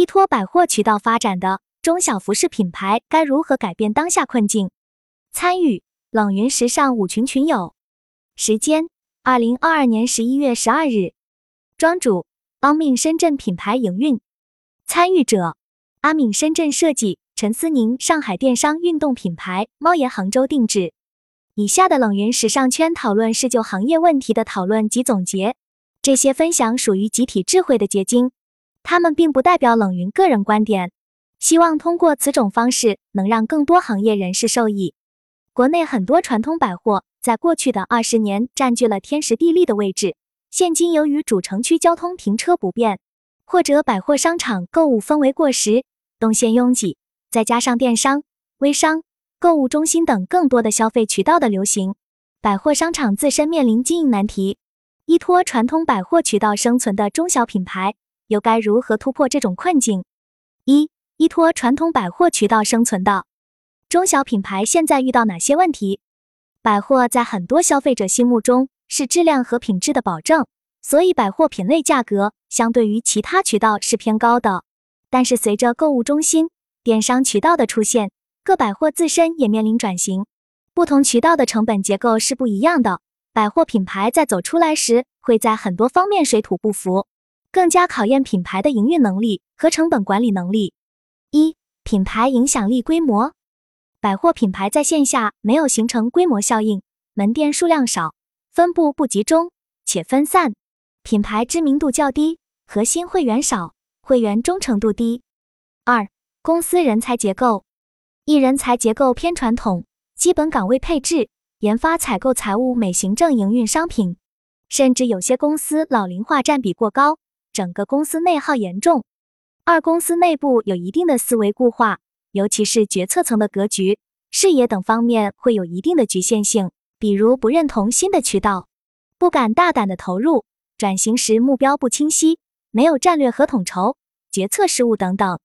依托百货渠道发展的中小服饰品牌该如何改变当下困境？参与冷云时尚五群群友，时间二零二二年十一月十二日，庄主阿敏深圳品牌营运，参与者阿敏深圳设计，陈思宁上海电商运动品牌猫爷杭州定制。以下的冷云时尚圈讨论是就行业问题的讨论及总结，这些分享属于集体智慧的结晶。他们并不代表冷云个人观点，希望通过此种方式能让更多行业人士受益。国内很多传统百货在过去的二十年占据了天时地利的位置，现今由于主城区交通停车不便，或者百货商场购物氛围过时、动线拥挤，再加上电商、微商、购物中心等更多的消费渠道的流行，百货商场自身面临经营难题。依托传统百货渠道生存的中小品牌。又该如何突破这种困境？一、依托传统百货渠道生存的中小品牌现在遇到哪些问题？百货在很多消费者心目中是质量和品质的保证，所以百货品类价格相对于其他渠道是偏高的。但是随着购物中心、电商渠道的出现，各百货自身也面临转型，不同渠道的成本结构是不一样的。百货品牌在走出来时，会在很多方面水土不服。更加考验品牌的营运能力和成本管理能力。一、品牌影响力规模，百货品牌在线下没有形成规模效应，门店数量少，分布不集中且分散，品牌知名度较低，核心会员少，会员忠诚度低。二、公司人才结构，一人才结构偏传统，基本岗位配置，研发、采购、财务、美、行政、营运、商品，甚至有些公司老龄化占比过高。整个公司内耗严重。二、公司内部有一定的思维固化，尤其是决策层的格局、视野等方面会有一定的局限性，比如不认同新的渠道，不敢大胆的投入，转型时目标不清晰，没有战略和统筹，决策失误等等。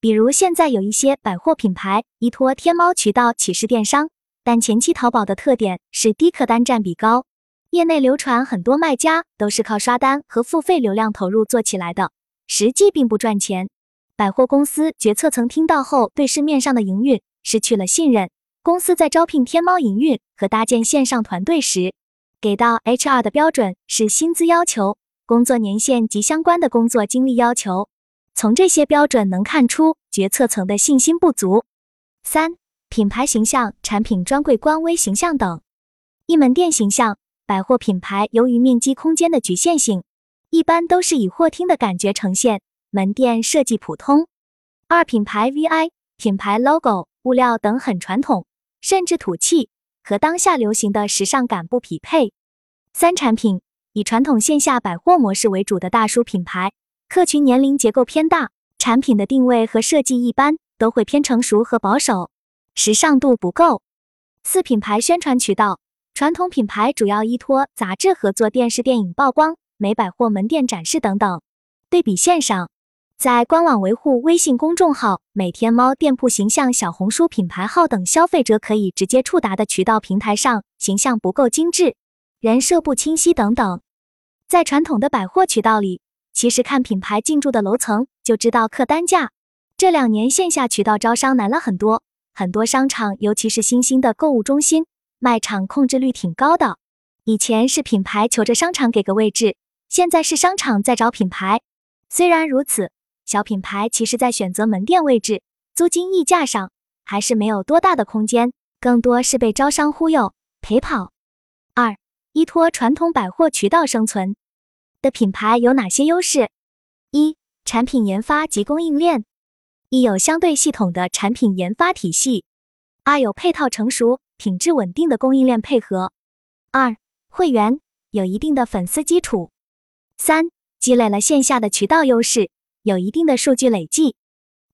比如现在有一些百货品牌依托天猫渠道起势电商，但前期淘宝的特点是低客单占比高。业内流传很多卖家都是靠刷单和付费流量投入做起来的，实际并不赚钱。百货公司决策层听到后，对市面上的营运失去了信任。公司在招聘天猫营运和搭建线上团队时，给到 HR 的标准是薪资要求、工作年限及相关的工作经历要求。从这些标准能看出决策层的信心不足。三、品牌形象、产品专柜官微形象等，一门店形象。百货品牌由于面积空间的局限性，一般都是以货厅的感觉呈现，门店设计普通。二品牌 VI 品牌 logo 物料等很传统，甚至土气，和当下流行的时尚感不匹配。三产品以传统线下百货模式为主的大叔品牌，客群年龄结构偏大，产品的定位和设计一般都会偏成熟和保守，时尚度不够。四品牌宣传渠道。传统品牌主要依托杂志合作、电视电影曝光、美百货门店展示等等。对比线上，在官网维护、微信公众号、美天猫店铺形象、小红书品牌号等消费者可以直接触达的渠道平台上，形象不够精致，人设不清晰等等。在传统的百货渠道里，其实看品牌进驻的楼层就知道客单价。这两年线下渠道招商难了很多，很多商场，尤其是新兴的购物中心。卖场控制率挺高的，以前是品牌求着商场给个位置，现在是商场在找品牌。虽然如此，小品牌其实在选择门店位置、租金溢价上还是没有多大的空间，更多是被招商忽悠陪跑。二、依托传统百货渠道生存的品牌有哪些优势？一、产品研发及供应链，一有相对系统的产品研发体系，二有配套成熟。品质稳定的供应链配合。二、会员有一定的粉丝基础。三、积累了线下的渠道优势，有一定的数据累计。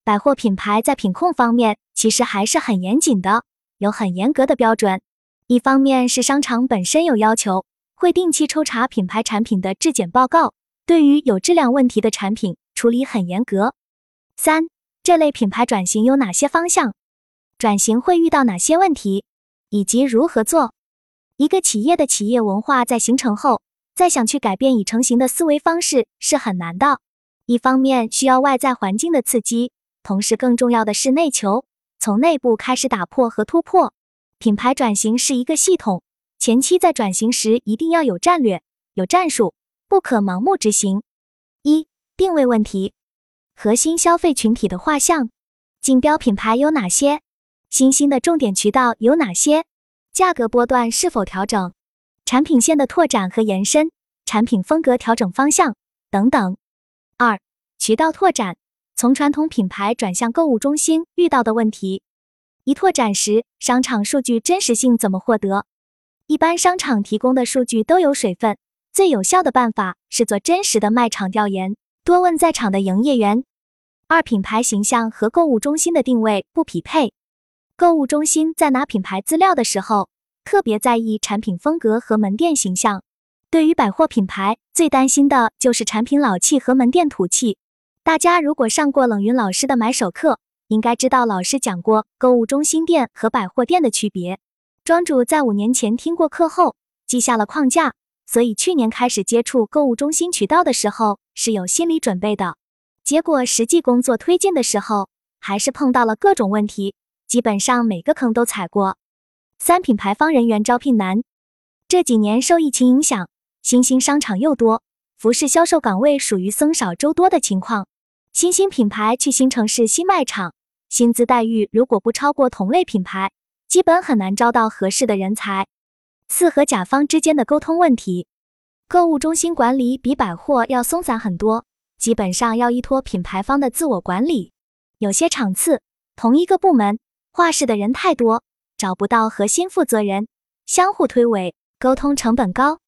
百货品牌在品控方面其实还是很严谨的，有很严格的标准。一方面是商场本身有要求，会定期抽查品牌产品的质检报告，对于有质量问题的产品处理很严格。三、这类品牌转型有哪些方向？转型会遇到哪些问题？以及如何做？一个企业的企业文化在形成后，再想去改变已成型的思维方式是很难的。一方面需要外在环境的刺激，同时更重要的是内求，从内部开始打破和突破。品牌转型是一个系统，前期在转型时一定要有战略、有战术，不可盲目执行。一、定位问题，核心消费群体的画像，竞标品牌有哪些？新兴的重点渠道有哪些？价格波段是否调整？产品线的拓展和延伸，产品风格调整方向等等。二、渠道拓展，从传统品牌转向购物中心遇到的问题。一拓展时，商场数据真实性怎么获得？一般商场提供的数据都有水分，最有效的办法是做真实的卖场调研，多问在场的营业员。二、品牌形象和购物中心的定位不匹配。购物中心在拿品牌资料的时候。特别在意产品风格和门店形象。对于百货品牌，最担心的就是产品老气和门店土气。大家如果上过冷云老师的买手课，应该知道老师讲过购物中心店和百货店的区别。庄主在五年前听过课后，记下了框架，所以去年开始接触购物中心渠道的时候是有心理准备的。结果实际工作推进的时候，还是碰到了各种问题，基本上每个坑都踩过。三品牌方人员招聘难。这几年受疫情影响，新兴商场又多，服饰销售岗位属于僧少粥多的情况。新兴品牌去新城市新卖场，薪资待遇如果不超过同类品牌，基本很难招到合适的人才。四和甲方之间的沟通问题。购物中心管理比百货要松散很多，基本上要依托品牌方的自我管理。有些场次，同一个部门画室的人太多。找不到核心负责人，相互推诿，沟通成本高。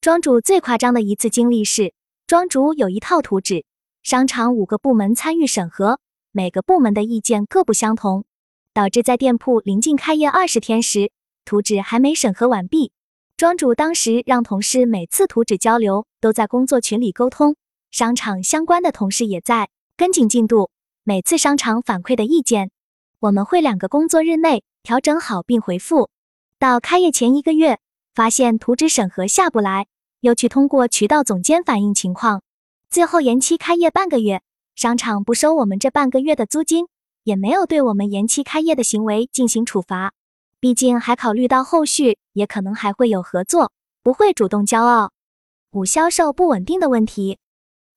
庄主最夸张的一次经历是，庄主有一套图纸，商场五个部门参与审核，每个部门的意见各不相同，导致在店铺临近开业二十天时，图纸还没审核完毕。庄主当时让同事每次图纸交流都在工作群里沟通，商场相关的同事也在跟紧进度。每次商场反馈的意见，我们会两个工作日内。调整好并回复，到开业前一个月，发现图纸审核下不来，又去通过渠道总监反映情况，最后延期开业半个月，商场不收我们这半个月的租金，也没有对我们延期开业的行为进行处罚，毕竟还考虑到后续也可能还会有合作，不会主动骄傲。五销售不稳定的问题，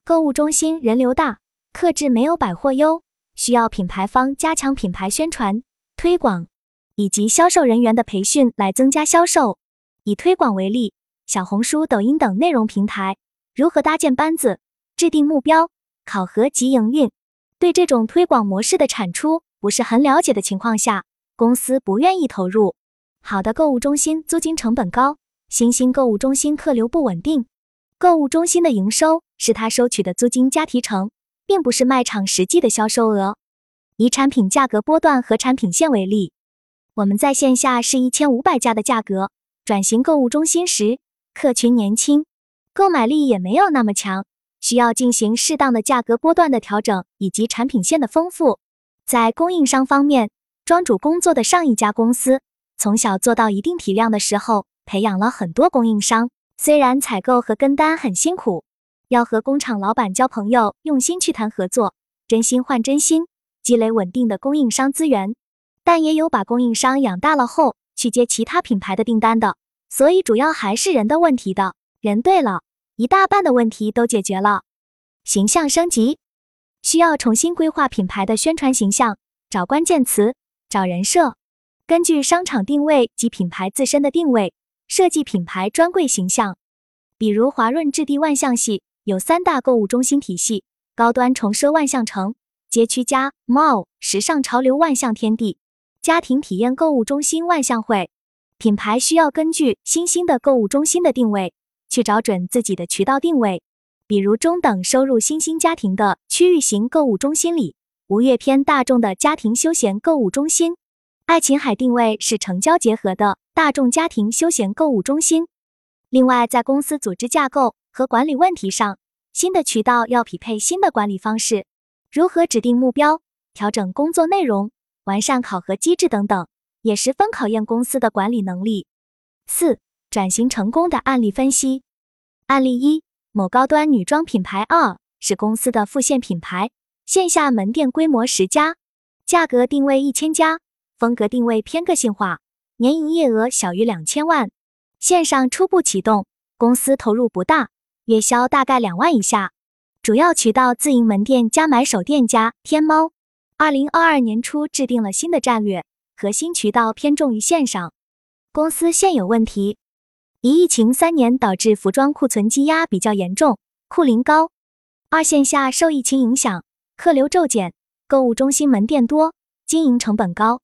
购物中心人流大，克制没有百货优，需要品牌方加强品牌宣传推广。以及销售人员的培训来增加销售。以推广为例，小红书、抖音等内容平台如何搭建班子、制定目标、考核及营运？对这种推广模式的产出不是很了解的情况下，公司不愿意投入。好的购物中心租金成本高，新兴购物中心客流不稳定。购物中心的营收是他收取的租金加提成，并不是卖场实际的销售额。以产品价格波段和产品线为例。我们在线下是一千五百家的价格，转型购物中心时，客群年轻，购买力也没有那么强，需要进行适当的价格波段的调整以及产品线的丰富。在供应商方面，庄主工作的上一家公司，从小做到一定体量的时候，培养了很多供应商。虽然采购和跟单很辛苦，要和工厂老板交朋友，用心去谈合作，真心换真心，积累稳定的供应商资源。但也有把供应商养大了后去接其他品牌的订单的，所以主要还是人的问题的。人对了，一大半的问题都解决了。形象升级需要重新规划品牌的宣传形象，找关键词，找人设，根据商场定位及品牌自身的定位，设计品牌专柜形象。比如华润置地万象系有三大购物中心体系：高端重奢万象城、街区家 Mall、时尚潮流万象天地。家庭体验购物中心万象汇品牌需要根据新兴的购物中心的定位，去找准自己的渠道定位。比如中等收入新兴家庭的区域型购物中心里，吴越偏大众的家庭休闲购物中心，爱琴海定位是成交结合的大众家庭休闲购物中心。另外，在公司组织架构和管理问题上，新的渠道要匹配新的管理方式，如何指定目标，调整工作内容。完善考核机制等等，也十分考验公司的管理能力。四、转型成功的案例分析。案例一：某高端女装品牌二是公司的副线品牌，线下门店规模十家，价格定位一千家，风格定位偏个性化，年营业额小于两千万。线上初步启动，公司投入不大，月销大概两万以下，主要渠道自营门店加买手店加天猫。二零二二年初制定了新的战略，核心渠道偏重于线上。公司现有问题：一、疫情三年导致服装库存积压比较严重，库龄高；二、线下受疫情影响，客流骤减，购物中心门店多，经营成本高；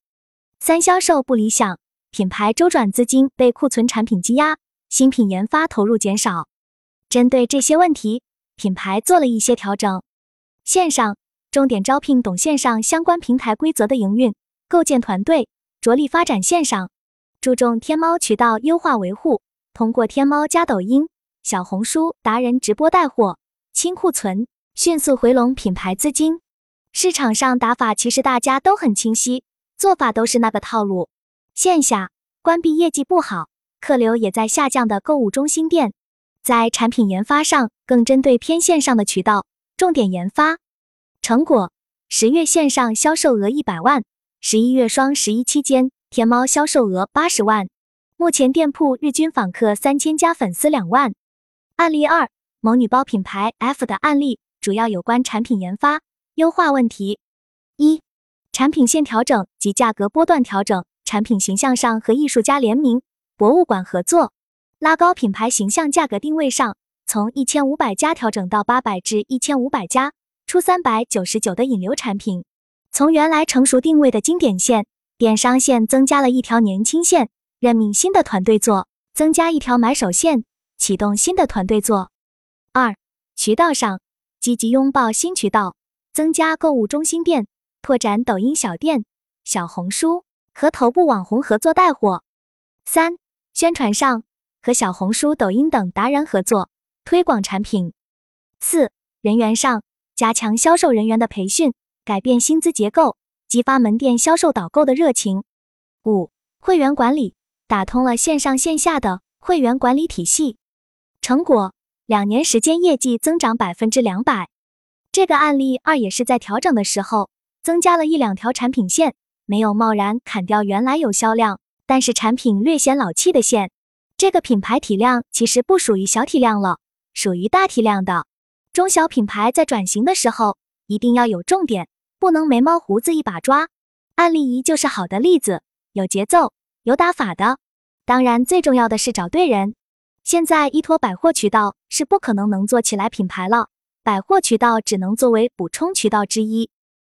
三、销售不理想，品牌周转资金被库存产品积压，新品研发投入减少。针对这些问题，品牌做了一些调整。线上。重点招聘懂线上相关平台规则的营运，构建团队，着力发展线上，注重天猫渠道优化维护，通过天猫加抖音、小红书达人直播带货，清库存，迅速回笼品牌资金。市场上打法其实大家都很清晰，做法都是那个套路。线下关闭业绩不好，客流也在下降的购物中心店，在产品研发上更针对偏线上的渠道，重点研发。成果：十月线上销售额一百万，十一月双十一期间天猫销售额八十万，目前店铺日均访客三千加，粉丝两万。案例二：某女包品牌 F 的案例，主要有关产品研发优化问题。一、产品线调整及价格波段调整，产品形象上和艺术家联名、博物馆合作，拉高品牌形象，价格定位上从一千五百家调整到八百至一千五百家。出三百九十九的引流产品，从原来成熟定位的经典线、电商线增加了一条年轻线，任命新的团队做，增加一条买手线，启动新的团队做。二、渠道上积极拥抱新渠道，增加购物中心店，拓展抖音小店、小红书和头部网红合作带货。三、宣传上和小红书、抖音等达人合作推广产品。四、人员上。加强销售人员的培训，改变薪资结构，激发门店销售导购的热情。五、会员管理打通了线上线下的会员管理体系，成果两年时间业绩增长百分之两百。这个案例二也是在调整的时候增加了一两条产品线，没有贸然砍掉原来有销量但是产品略显老气的线。这个品牌体量其实不属于小体量了，属于大体量的。中小品牌在转型的时候，一定要有重点，不能眉毛胡子一把抓。案例一就是好的例子，有节奏、有打法的。当然，最重要的是找对人。现在依托百货渠道是不可能能做起来品牌了，百货渠道只能作为补充渠道之一。